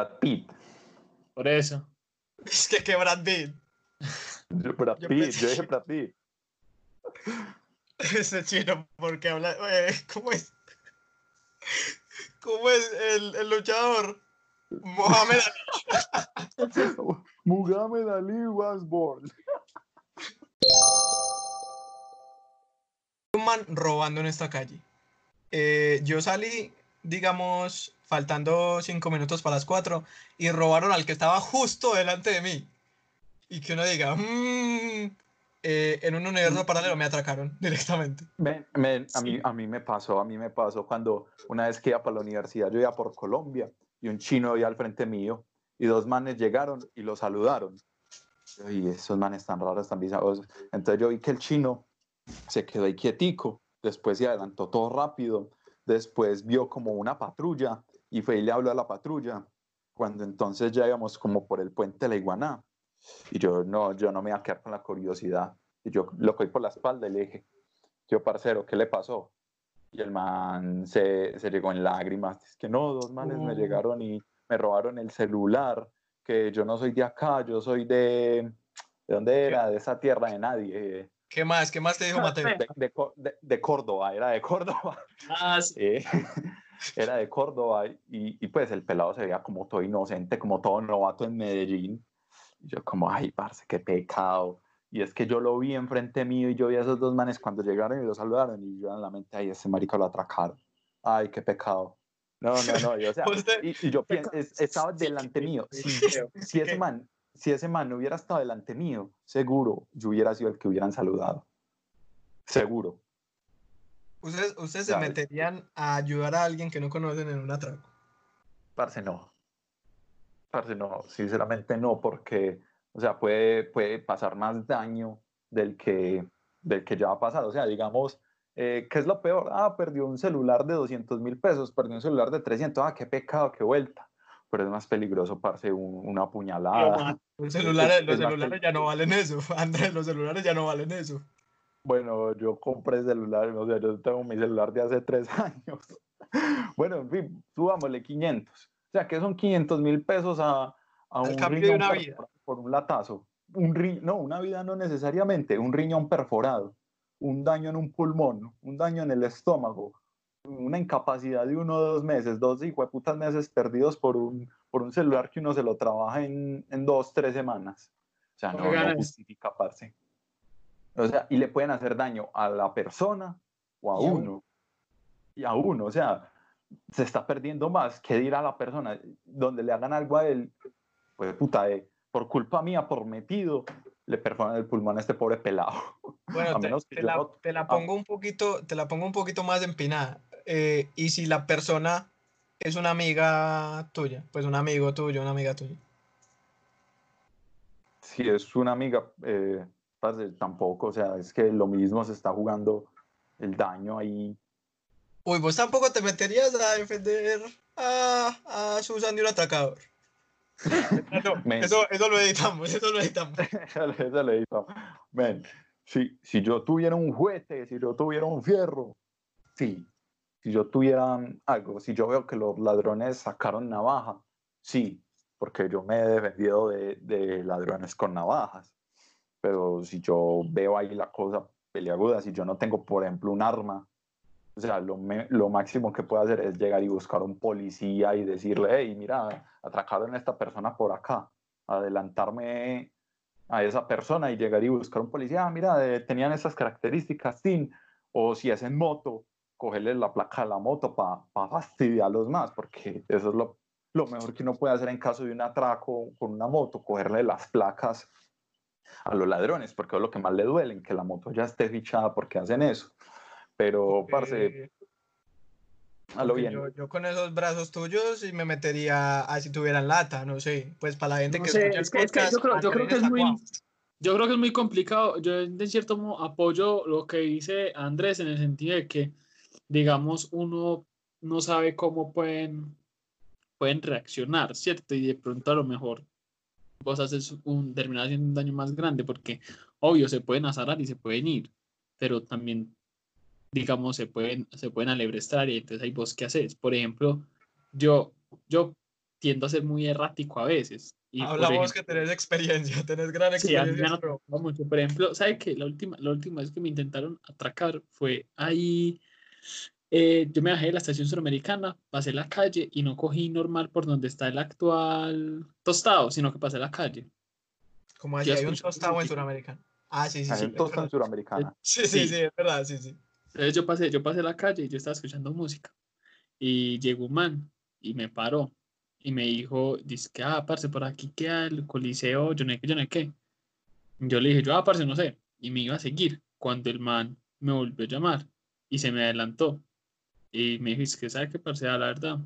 Brad Pitt. Por eso. Es que que Brad Pitt. Yo, Brad Yo Pitt, pensé- yo dije Brad Pitt. Ese chino, porque habla. eh, ¿Cómo es? ¿Cómo es el, el luchador? Mohamed Ali. Muhammad Ali was born. un man robando en esta calle. Eh, yo salí, digamos, faltando cinco minutos para las cuatro y robaron al que estaba justo delante de mí. Y que uno diga, "Mm", eh, en un universo paralelo me atracaron directamente. Men, men, a, mí, a mí me pasó, a mí me pasó cuando una vez que iba para la universidad, yo iba por Colombia y un chino iba al frente mío y dos manes llegaron y lo saludaron. Y esos manes tan raros, tan bizarros. Entonces yo vi que el chino se quedó ahí quietico, después se adelantó todo rápido, después vio como una patrulla y fue y le habló a la patrulla, cuando entonces ya íbamos como por el puente de la Iguaná. Y yo no, yo no me iba a quedar con la curiosidad. Y yo lo cogí por la espalda y le dije, yo parcero, ¿qué le pasó? Y el man se, se llegó en lágrimas. Es que no, dos manes me llegaron y me robaron el celular, que yo no soy de acá, yo soy de... ¿De dónde era? De esa tierra de nadie. ¿Qué más? ¿Qué más te dijo Mateo? De, de de- de Córdoba, era de Córdoba. Ah, sí. Eh, era de Córdoba y, y pues el pelado se veía como todo inocente, como todo novato en Medellín. Y yo como, ay, parce, qué pecado. Y es que yo lo vi enfrente mío y yo vi a esos dos manes cuando llegaron y lo saludaron y yo en la mente, ay, ese marica lo atracaron. Ay, qué pecado. No, no, no, y, o sea, y, y yo pienso, es- estaba delante mío. Si, si ese man, si ese man no hubiera estado delante mío, seguro yo hubiera sido el que hubieran saludado. Seguro. ¿Ustedes, ustedes se meterían a ayudar a alguien que no conocen en un atraco? Parce, no. Parce, no, sinceramente no, porque, o sea, puede, puede pasar más daño del que, del que ya ha pasado. O sea, digamos, eh, ¿qué es lo peor? Ah, perdió un celular de 200 mil pesos, perdió un celular de 300, ah, qué pecado, qué vuelta. Pero es más peligroso, parce, un- una puñalada. Los celulares, los es más celulares ya no valen eso. Andrés, los celulares ya no valen eso. Bueno, yo compré celular, o sea, yo tengo mi celular de hace tres años. Bueno, en fin, subámosle 500. O sea, que son 500 mil pesos a, a un cambio de riñón una perforado por un latazo. Un ri- no, una vida no necesariamente, un riñón perforado, un daño en un pulmón, un daño en el estómago, una incapacidad de uno o dos meses, dos putas meses perdidos por un, por un celular que uno se lo trabaja en, en dos, tres semanas. O sea, no, no justifica, parce. O sea, y le pueden hacer daño a la persona o a uno. Y a uno, o sea, se está perdiendo más que ir a la persona donde le hagan algo a él, pues puta, eh, por culpa mía, por metido, le perforan el pulmón a este pobre pelado. Bueno, te, te la, te la ah. pongo un poquito, te la pongo un poquito más empinada. Eh, y si la persona es una amiga tuya, pues un amigo tuyo, una amiga tuya. Si es una amiga, eh, tampoco, o sea, es que lo mismo se está jugando el daño ahí. Uy, vos tampoco te meterías a defender a, a Susan de un atracador. No, eso, eso lo editamos, eso lo editamos. Eso le digo, men, si, si yo tuviera un juguete, si yo tuviera un fierro, sí. Si yo tuviera algo, si yo veo que los ladrones sacaron navaja, sí, porque yo me he defendido de, ladrones con navajas. Pero si yo veo ahí la cosa peliaguda, si yo no tengo, por ejemplo, un arma, o sea, lo máximo que puedo hacer es llegar y buscar un policía y decirle, hey, mira, atracaron a esta persona por acá, adelantarme a esa persona y llegar y buscar un policía, ah, mira, eh, tenían esas características, sin, o si es en moto, cogerle la placa de la moto para fastidiarlos más, porque eso es lo, lo mejor que uno puede hacer en caso de un atraco con una moto, cogerle las placas a los ladrones, porque es lo que más le duelen, que la moto ya esté fichada porque hacen eso. Pero, parce, Eh, a lo bien. Yo, yo con esos brazos tuyos y me metería a si tuvieran lata, no sé. Pues para la gente No que sé, escucha el es que, es que podcast, yo, creo, yo creo que es muy, yo creo que es muy complicado. Yo de cierto modo apoyo lo que dice Andrés en el sentido de que, digamos, uno no sabe cómo pueden, pueden reaccionar, ¿cierto? Y de pronto a lo mejor vos haces un, terminas haciendo un daño más grande porque, obvio, se pueden azarar y se pueden ir, pero también, digamos, se pueden, se pueden alebrestar y entonces ahí vos qué haces. Por ejemplo, yo, yo tiendo a ser muy errático a veces. Y Hablamos que ejemplo- tenés experiencia, tenés gran Sí, a mí me experiencia. mucho. Por ejemplo, ¿sabe qué? La última, la última vez que me intentaron atracar fue ahí. Eh, yo me bajé de la estación suramericana, pasé la calle y no cogí normal por donde está el actual tostado, sino que pasé la calle. Como así, hay un tostado en. Sudamérica. Ah, sí, sí, Hay sí. un tostón verdad. suramericana. Sí, sí, Sí. sí, es verdad, sí, sí. Entonces yo pasé, yo pasé la calle y yo estaba escuchando música. Y llegó un man y me paró y me dijo, dice que, ah, parce, por aquí queda el coliseo, yo no sé qué, yo no sé qué. Yo le dije, yo, ah, parce, no sé. Y me iba a seguir cuando el man me volvió a llamar y se me adelantó. Y me dijo, es que, ¿sabe qué, parce? Ah, La verdad,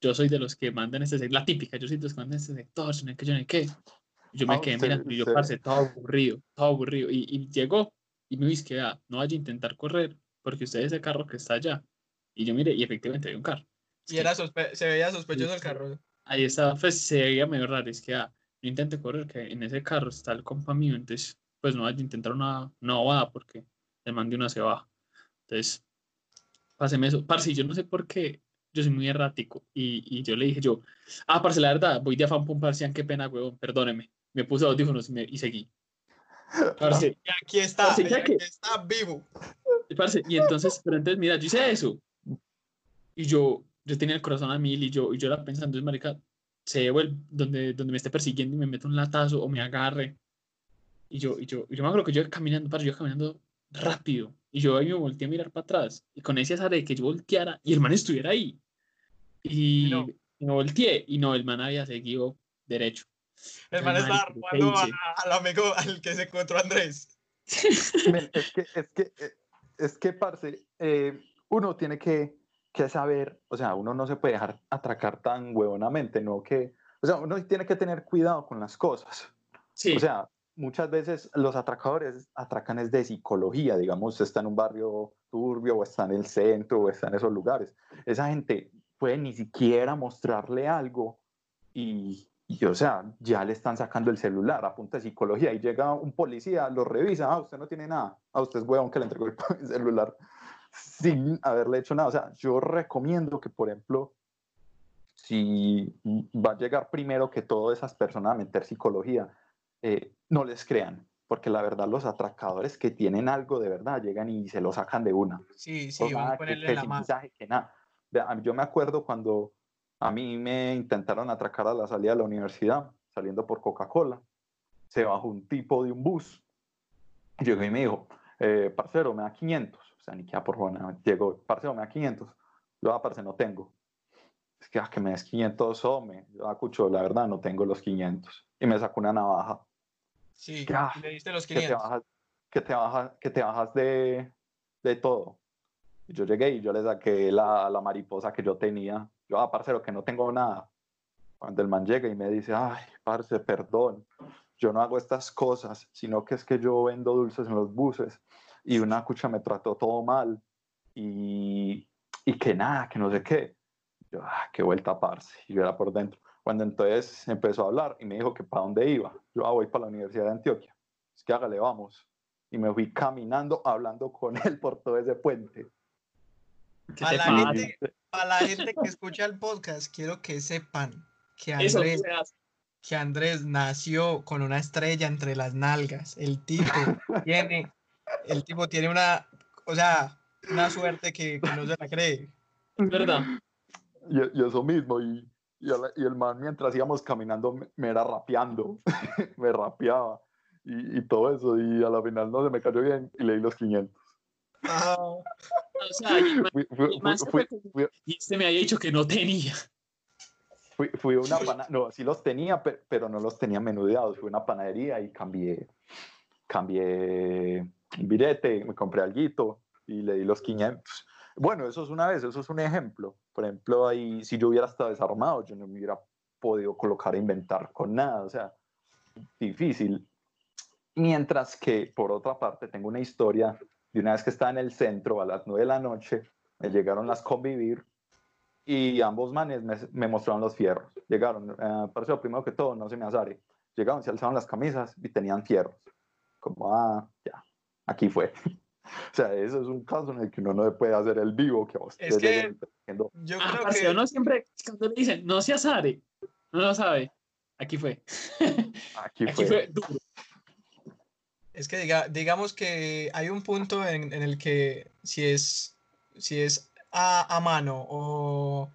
yo soy de los que mandan este sector, la típica, yo soy de los que mandan este sector, yo no qué, yo no qué. Yo me Ah, quedé usted- mirando y yo, usted- parce, todo aburrido, todo aburrido. Y, y llegó y me dice que ah, no vaya a intentar correr porque usted es ese carro que está allá. Y yo mire, y efectivamente había un carro. Es Y que era se veía sospechoso el Sí. carro. Ahí estaba, pues se veía medio raro. Es que ah, no intente correr, que en ese carro está el compa mío. Entonces, pues no vaya a intentar una, una bobada porque le mandé una se baja. Entonces, páseme eso. Parce, yo no sé por qué. Yo soy muy errático. Y, y yo le dije yo, ah, parce, la verdad, voy de afán pum, parce, qué pena, huevón, perdóneme. Me puse audífonos y, me- y seguí. Parce, Y aquí está, ya aquí que- está vivo. Y, parce, y entonces, pero entonces, mira, yo hice eso. Y yo, yo tenía el corazón a mil y yo, y yo era pensando, es marica, se el, donde, donde me esté persiguiendo y me meto un latazo o me agarre. Y yo, y yo, y yo me acuerdo que yo caminando, parce, yo caminando rápido. Y yo ahí me volteé a mirar para atrás. Y con ese azar de que yo volteara y el man estuviera ahí. Y no. me volteé y no, el man había seguido derecho. El man estaba Marica, robando a- hice? al amigo al que se encontró Andrés. Es que, es que, eh, es que, parce, eh, uno tiene que, que saber, o sea, uno no se puede dejar atracar tan huevonamente, ¿no? Que, o sea, uno tiene que tener cuidado con las cosas. Sí, O sea, muchas veces los atracadores atracan es de psicología, digamos, está en un barrio turbio o está en el centro o está en esos lugares. Esa gente puede ni siquiera mostrarle algo y, y, o sea, ya le están sacando el celular a punta de psicología y llega un policía, lo revisa, ah, usted no tiene nada, a usted es huevón que le entregó el celular sin haberle hecho nada. O sea, yo recomiendo que, por ejemplo, si va a llegar primero que todo esas personas a meter psicología, eh, no les crean, porque la verdad los atracadores que tienen algo de verdad llegan y se lo sacan de una. Sí, sí, van a que- ponerle que la sin mano. mensaje, que nada. Yo me acuerdo cuando a mí me intentaron atracar a la salida de la universidad, saliendo por Coca-Cola, se bajó un tipo de un bus, llegó y me dijo, eh, parcero, me da 500, o sea, ni queda por nada, llegó, parcero, me da 500, yo, ah, parce, no tengo. Es que, ah, que me des 500, hombre, yo, ah, cucho, la verdad, no tengo los 500. Y me sacó una navaja, Sí, Ya, y le diste los que te 500. bajas, que te bajas, que te bajas de, de todo. Yo llegué y yo le saqué la, la mariposa que yo tenía. Yo, ah, parcero, que no tengo nada. Cuando el man llega y me dice, ay, parce, perdón, yo no hago estas cosas, sino que es que yo vendo dulces en los buses y una cucha me trató todo mal y, y que nada, que no sé qué. Yo, ah, qué vuelta, parce. Y yo era por dentro. Cuando entonces empezó a hablar y me dijo que para dónde iba. Yo, ah, voy para la Universidad de Antioquia. Es que hágale, vamos. Y me fui caminando, hablando con él por todo ese puente. ¿qué a te la gente- Para la gente que escucha el podcast, quiero que sepan que Andrés, que Andrés nació con una estrella entre las nalgas. El tipo tiene, el tipo tiene una, o sea, una suerte que, que no se la cree. Es verdad. Y, y eso mismo. Y, y, el, y el man, mientras íbamos caminando, me, me era rapeando. me rapeaba. Y, y todo eso. Y a la final no se me cayó bien y le di los 500. Ah, O sea, y Fui, fui- fui- fui- y este me había dicho que no tenía. Fui, fui a una pana- no, sí los tenía, pe- pero, no los tenía menudeados. Fui a una panadería y cambié, cambié un billete, me compré algo y le di los 500. Bueno, eso es una vez, eso es un ejemplo. Por ejemplo, ahí, si yo hubiera estado desarmado, yo no me hubiera podido colocar a inventar con nada, o sea, difícil. Mientras que, por otra parte, tengo una historia de una vez que estaba en el centro a las 9 de la noche, me llegaron las convivir y ambos manes me, mostraron los fierros. Llegaron, eh, pareció primero que todo, no se me azare. Llegaron, se alzaron las camisas y tenían fierros. Como, ah, ya, aquí fue. O sea, eso es un caso en el que uno no le puede hacer el vivo que a usted Es que diciendo, Yo Ah, creo parce, que uno siempre, cuando le dicen, no se azare, no lo sabe. Aquí fue. aquí Aquí fue. fue duro. Es que diga, digamos que hay un punto en, en el que si es, si es a, a mano o,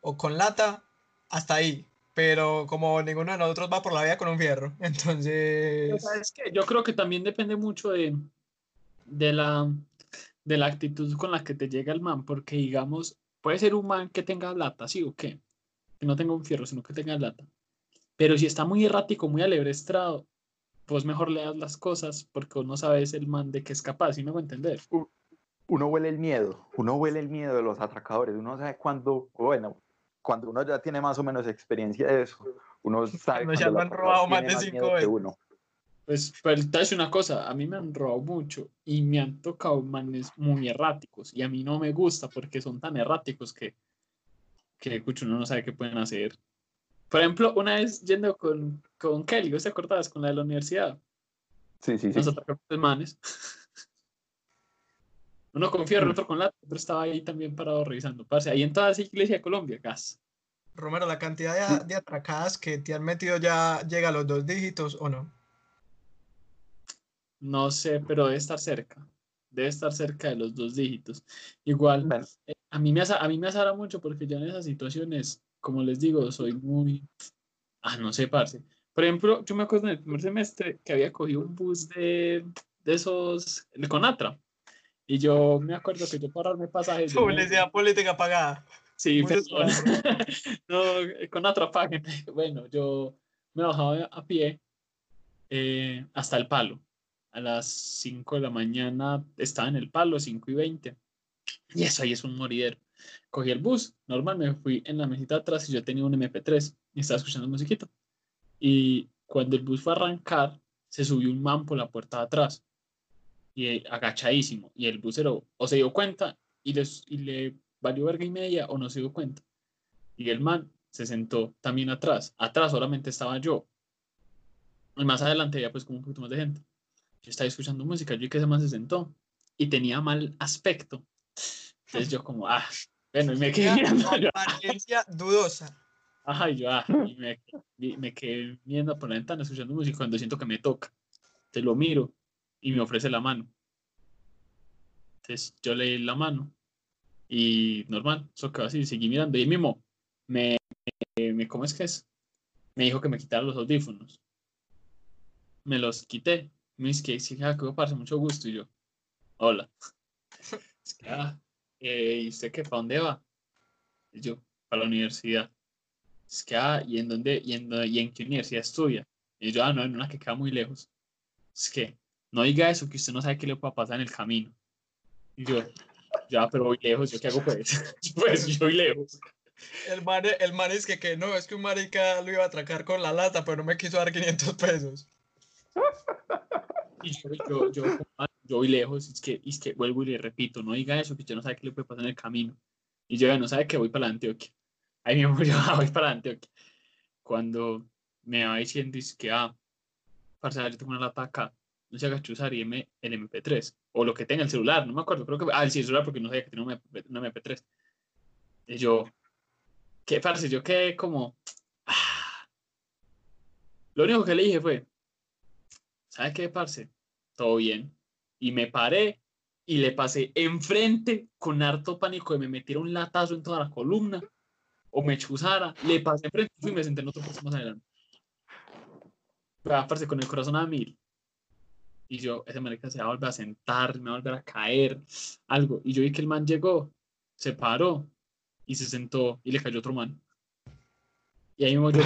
o con lata, hasta ahí. Pero como ninguno de nosotros va por la vida con un fierro, entonces... Pero ¿sabes qué? Yo creo que también depende mucho de, de, la, de la actitud con la que te llega el man, porque digamos, puede ser un man que tenga lata, ¿sí o qué? Que no tenga un fierro, sino que tenga lata. Pero si está muy errático, muy alebrestrado, pues mejor le das las cosas porque uno sabe es el man de que es capaz, ¿sí me voy a entender? Uno huele el miedo, uno huele el miedo de los atracadores, uno sabe cuando, bueno, cuando uno ya tiene más o menos experiencia de eso, uno sabe Cuando ya el lo han atracador robado más tiene de cinco miedo que veces. uno. Pues, pero te decir una cosa, a mí me han robado mucho y me han tocado manes muy erráticos y a mí no me gusta porque son tan erráticos que, que escucho, uno no sabe qué pueden hacer. Por ejemplo, una vez yendo con, con Kelly, ¿vos te acordabas? Con la de la universidad, Sí, sí, sí. nos atracaron los manes. Uno con fierro, otro con lata, otro estaba ahí también parado revisando. Parce, ahí en toda esa iglesia de Colombia, gas. Romero, ¿la cantidad de, de atracadas que te han metido ya llega a los dos dígitos o no? No sé, pero debe estar cerca. Debe estar cerca de los dos dígitos. Igual, Bueno, eh, a mí me asa- a mí me azara mucho porque yo en esas situaciones, como les digo, soy muy, ah, no sé, parce. Por ejemplo, yo me acuerdo en el primer semestre que había cogido un bus de, de esos, de Conatra. Y yo me acuerdo que yo para darme pasajes. yo me- Publicidad política pagada. Sí, perdón. no, eh, con otra página. Bueno, yo me bajaba a pie eh, hasta el palo. A las 5 de la mañana estaba en el palo, 5 y 20. Y eso ahí es un moridero. Cogí el bus, normal, me fui en la mesita atrás y yo tenía un MP3 y estaba escuchando musiquita. Y cuando el bus fue a arrancar, se subió un man por la puerta de atrás y agachadísimo. Y el busero o se dio cuenta y, les, y le valió verga y media o no se dio cuenta. Y el man se sentó también atrás. Atrás solamente estaba yo. Y más adelante había pues como un poquito más de gente. Yo estaba escuchando música, yo vi que ese man se sentó y tenía mal aspecto. Entonces yo como, ah, bueno, y me quedé mirando. yo, Apariencia dudosa. Ajá, y yo, ah, y me, y me quedé viendo por la ventana escuchando música cuando siento que me toca. Te lo miro y me ofrece la mano. Entonces yo le di la mano y normal, eso quedó así, seguí mirando. Y mismo me, me, ¿cómo es que es? Me dijo que me quitara los audífonos. Me los quité. Dice que sí, ah, que parce, mucho gusto. Y yo, hola. Es que, ah, eh, ¿y usted qué? ¿Para dónde va? Y yo, para la universidad. Es que, ah, ¿y en dónde, y en, y en qué universidad estudia? Y yo, ah, no, en una que queda muy lejos. Es que, no diga eso, que usted no sabe qué le pueda pasar en el camino. Y yo, ya, pero voy lejos, ¿yo qué hago pues? pues yo voy lejos. El man, el man es que, que no, es que un marica lo iba a atracar con la lata, pero no me quiso dar 500 pesos. Yo, yo, yo, yo voy lejos, es que, es que vuelvo y le repito, no diga eso, que usted no sabe qué le puede pasar en el camino. Y yo ya no sabe que voy para Antioquia. Ahí mismo yo ah, voy para Antioquia. Cuando me va diciendo, es que, ah, parce, yo tengo una lata acá, no se haga chuzar y el MP3, o lo que tenga el celular, no me acuerdo, creo que, ah, el celular porque no sabía que tenía un MP, un MP3. Y yo, ¿qué, parce? Yo quedé como, ah. Lo único que le dije fue, ¿sabes qué, parce? Todo bien. Y me paré y le pasé enfrente con harto pánico de me metiera un latazo en toda la columna o me chuzara. Le pasé enfrente y me senté en otro puesto más adelante. Parce, con el corazón a mil. Y yo, ese marica se va a volver a sentar, me va a volver a caer, algo. Y yo vi que el man llegó, se paró y se sentó y le cayó otro man. Y ahí mismo yo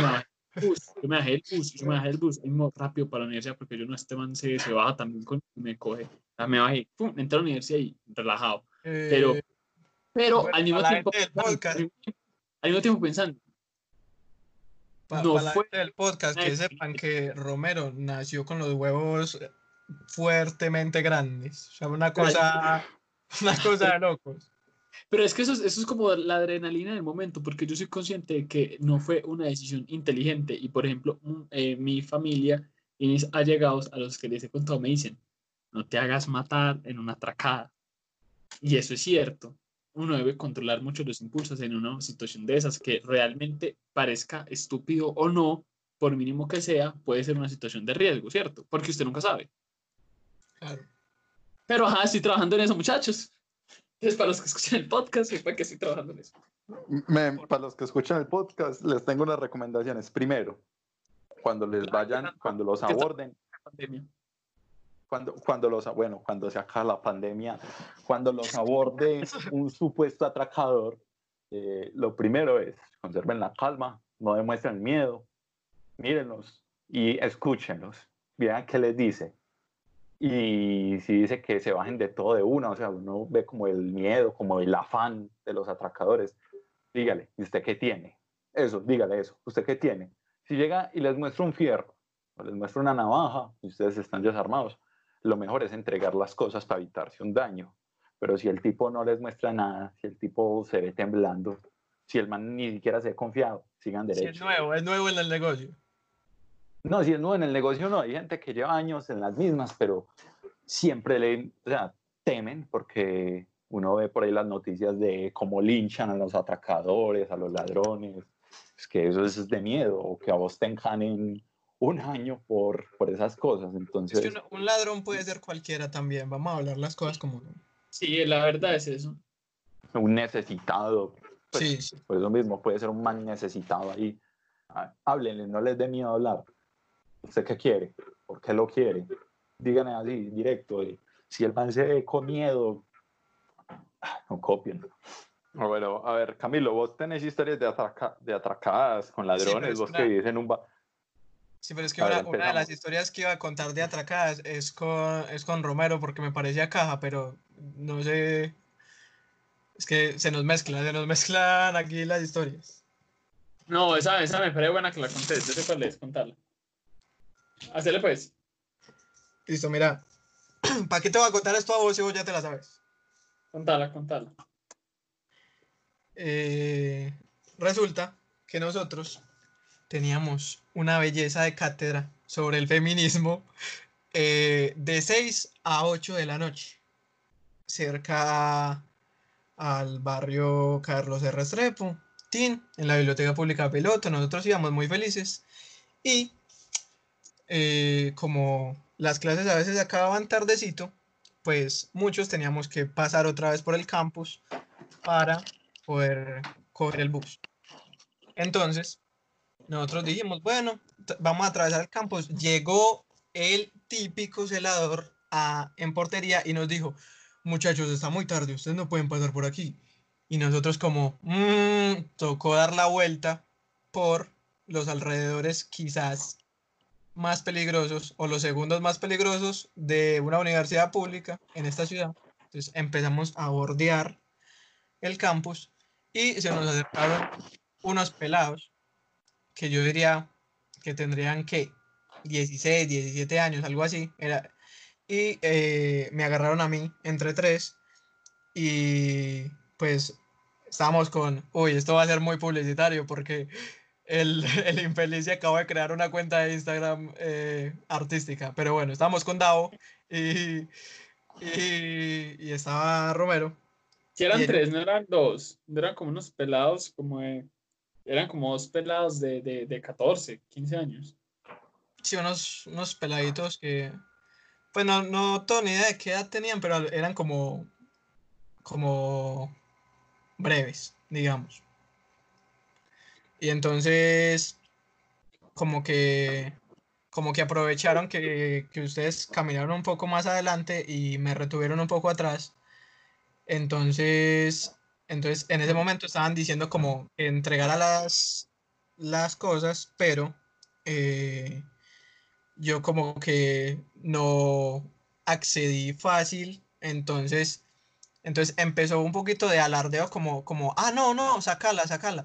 bus, yo me bajé del bus, yo me bajé del bus, mismo rápido para la universidad porque yo no, este man se, se baja también con, me coge. Me bajé, pum, entré a la universidad y relajado. Pero, Eh, pero bueno, al mismo tiempo, al mismo tiempo pensando, para no la fue- gente del podcast, que sepan que Romero nació con los huevos fuertemente grandes. O sea, una cosa, una cosa de locos. Pero es que eso es, eso es como la adrenalina del momento, porque yo soy consciente de que no fue una decisión inteligente. Y por ejemplo, mm, eh, mi familia y mis allegados a los que les he contado me dicen, no te hagas matar en una atracada. Y eso es cierto. Uno debe controlar mucho los impulsos en una situación de esas que realmente parezca estúpido o no, por mínimo que sea, puede ser una situación de riesgo, ¿cierto? Porque usted nunca sabe. Claro. Pero ajá, estoy trabajando en eso, muchachos. Es para los que escuchan el podcast, sepan que estoy trabajando en eso. Me- para los que escuchan el podcast, les tengo unas recomendaciones. Primero, cuando les vayan, cuando los aborden, cuando, cuando los, bueno, cuando se acabe la pandemia, cuando los aborde un supuesto atracador, eh, lo primero es conserven la calma, no demuestren miedo, mírenlos y escúchenlos, vean qué les dice. Y si dice que se bajen de todo de una, o sea, uno ve como el miedo, como el afán de los atracadores, dígale, ¿y usted qué tiene? Eso, dígale eso, ¿usted qué tiene? Si llega y les muestra un fierro, o les muestra una navaja y ustedes están desarmados, lo mejor es entregar las cosas para evitarse un daño. Pero si el tipo no les muestra nada, si el tipo se ve temblando, si el man ni siquiera se ve confiado, sigan Sí, derecho. es nuevo, es nuevo en el negocio. No, si es nuevo en el negocio, no. Hay gente que lleva años en las mismas, pero siempre le, o sea, temen porque uno ve por ahí las noticias de cómo linchan a los atracadores, a los ladrones. Es que eso es de miedo, o que a vos te enjanen un año por, por esas cosas. Es Entonces, que un, un ladrón puede ser cualquiera también. Vamos a hablar las cosas como. Sí, la verdad es eso. un necesitado, pues, Sí, sí. por eso mismo puede ser un man necesitado ahí. Ah, Háblenle, no les dé miedo hablar. ¿Usted qué quiere? ¿Por qué lo quiere? Díganle así, directo. eh, Si el man se ve con miedo, ah, no copien. Bueno, a ver, Camilo, vos tenés historias de, atraca- de atracadas con ladrones, es vos una- que vivís en un... ba- Sí, pero es que ver, una, una de las historias que iba a contar de atracadas es con, es con Romero porque me parecía caja, pero no sé. Es que se nos mezclan, se nos mezclan aquí las historias. No, esa, esa me parece buena que la contés. Yo sé cuál es, contarla. Hacele pues. Listo, mira. ¿Para qué te voy a contar esto a vos si vos ya te la sabes? Contala, contala. Eh, resulta que nosotros teníamos una belleza de cátedra sobre el feminismo eh, de 6 a 8 de la noche, cerca al barrio Carlos R. Restrepo, Tin, en la Biblioteca Pública Piloto. Nosotros íbamos muy felices y eh, como las clases a veces acababan tardecito, pues muchos teníamos que pasar otra vez por el campus para poder coger el bus. Entonces, nosotros dijimos, bueno, vamos a atravesar el campus. Llegó el típico celador en portería y nos dijo, muchachos, está muy tarde, ustedes no pueden pasar por aquí. Y nosotros como, "Mm", tocó dar la vuelta por los alrededores quizás más peligrosos o los segundos más peligrosos de una universidad pública en esta ciudad. Entonces empezamos a bordear el campus y se nos acercaron unos pelados que yo diría que tendrían que 16, 17 años, algo así. Era, y eh, me agarraron a mí entre tres y pues estábamos con, uy, esto va a ser muy publicitario porque el, el infeliz se acaba de crear una cuenta de Instagram eh, artística. Pero bueno, estábamos con Davo y, y, y estaba Romero. Si eran tres, no eran dos. Eran como unos pelados, como de. Eran como dos pelados de, de, de 14, 15 años. Sí, unos, unos peladitos que, pues no, no tengo ni idea de qué edad tenían, pero eran como, como breves, digamos. Y entonces, como que, como que aprovecharon que, que ustedes caminaron un poco más adelante y me retuvieron un poco atrás. Entonces, entonces en ese momento estaban diciendo como que entregara las, las cosas, pero eh, yo como que no accedí fácil, entonces, entonces empezó un poquito de alardeo como, como, ah, no, no, sacala, sacala.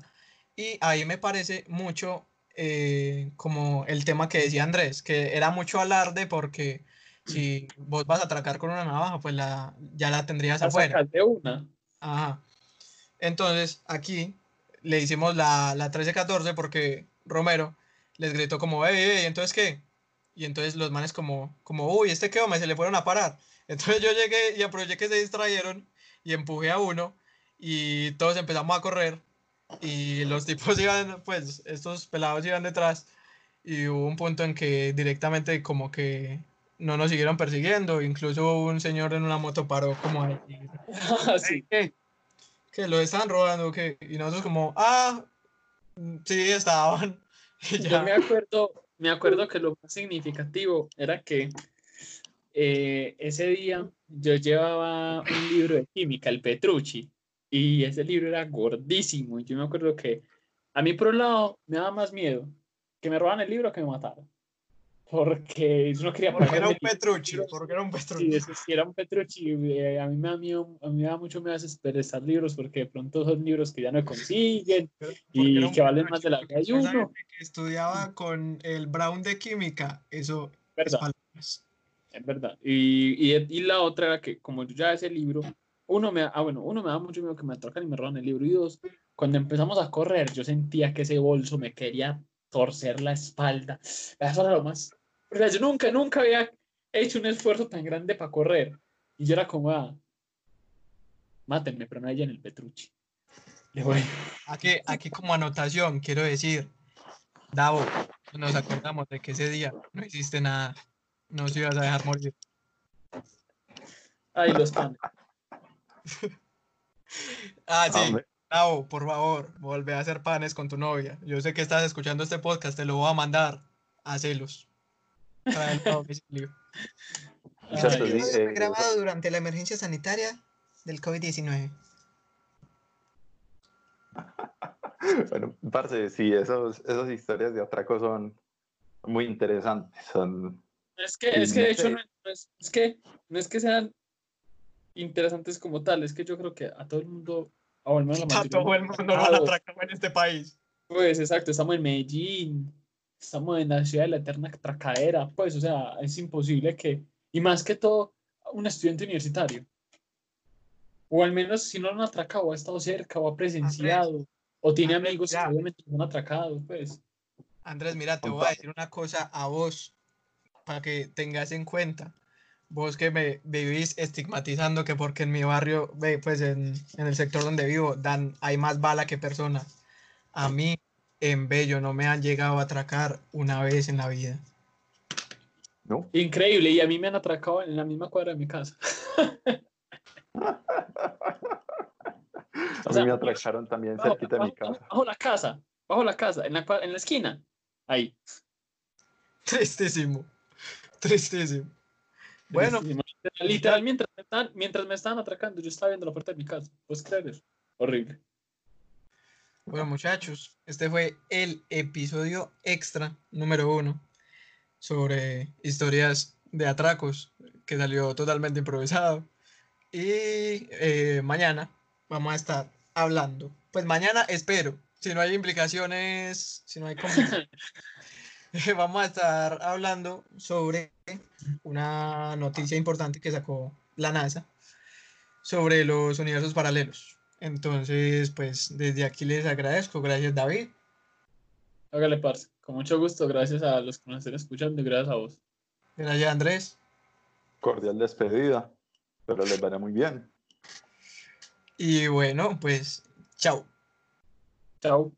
Y ahí me parece mucho eh, como el tema que decía Andrés, que era mucho alarde porque si vos vas a atracar con una navaja, pues la, ya la tendrías La afuera. de una. Ajá. Entonces, aquí le hicimos la, la 13-14 porque Romero les gritó como, hey, hey, entonces qué? Y entonces los manes como, como, uy, este qué hombre, se le fueron a parar. Entonces yo llegué y aproveché que se distrayeron y empujé a uno y todos empezamos a correr y los tipos iban, pues estos pelados iban detrás y hubo un punto en que directamente como que no nos siguieron persiguiendo, incluso un señor en una moto paró como ahí. Ah, sí. ¿Qué? Que lo estaban robando, que y nosotros como, ah, sí, estaban. Y Yo ya. me acuerdo, me acuerdo que lo más significativo era que eh, ese día yo llevaba un libro de química, el Petrucci, y ese libro era gordísimo. Y yo me acuerdo que a mí, por un lado, me daba más miedo que me robaran el libro que me mataran. Porque yo no quería Porque era un. Petrucci, porque era un Petrucci. Sí, eso sí, era un Petrucci. eh, a mí me da miedo, a mí me da mucho miedo desesperar libros porque de pronto son libros que ya no consiguen y que valen Petrucci, más de la de esa uno. que estudiaba con el Brown de química, eso es ¿Verdad? Es verdad. Y, y, y la otra era que, como yo ya ese libro, uno me, da- ah, bueno, uno me da mucho miedo que me atracan y me roban el libro. Y dos, cuando empezamos a correr, yo sentía que ese bolso me quería torcer la espalda. Eso era lo más. O sea, yo nunca, nunca había hecho un esfuerzo tan grande para correr. Y yo era como, ah, mátenme, pero no hay en el Petrucci. Y bueno, Aquí, aquí como anotación, quiero decir, Davo, nos acordamos de que ese día no hiciste nada, nos ibas a dejar morir. ay, los panes. Ah, sí, Hombre, por favor, vuelve a hacer panes con tu novia. Yo sé que estás escuchando este podcast, te lo voy a mandar a celos. Tráelo a domicilio. Exacto, Ay, sí, eh, grabado durante la emergencia sanitaria del COVID-19. Bueno, parce, sí, esos, esas historias de Atraco son muy interesantes. Son, Es que, es que de hecho no es, no es- es que no es que sean interesantes como tal, es que yo creo que a todo el mundo, al menos la A todo el mundo lo van a atracar en este país. Pues exacto, estamos en Medellín, estamos en la ciudad de la eterna tracadera, pues, o sea, es imposible que, y más que todo, un estudiante universitario, o al menos si no lo han atracado, ha estado cerca, o ha presenciado, o tiene Andrés, amigos que obviamente lo han atracado, pues. Andrés, mira, te voy a decir una cosa a vos para que tengas en cuenta. Vos que me vivís estigmatizando que porque en mi barrio, ve, pues en, en el sector donde vivo, dan, hay más bala que personas. A mí, en Bello, no me han llegado a atracar una vez en la vida. ¿no? Increíble, y a mí me han atracado en la misma cuadra de mi casa. A O sea, mí me atracaron también Bajo, cerquita de mi casa. bajo la casa, bajo la casa, en la, en la esquina, ahí. Tristísimo. Tristísimo. Bueno, Tristísimo. Literal, mientras, me estaban, mientras me estaban atracando, yo estaba viendo la puerta de mi casa. ¿Puedes creer? Horrible. Bueno, muchachos, este fue el episodio extra número uno sobre historias de atracos que salió totalmente improvisado. Y eh, mañana vamos a estar hablando. Pues mañana espero, si no hay implicaciones, si no hay vamos a estar hablando sobre una noticia importante que sacó la NASA sobre los universos paralelos. Entonces, pues desde aquí les agradezco. Gracias, David. Hágale, parce. Con mucho gusto. Gracias a los que nos estén escuchando y gracias a vos. Gracias, Andrés. Cordial despedida, pero les vaya muy bien. Y bueno, pues, chao. Chao.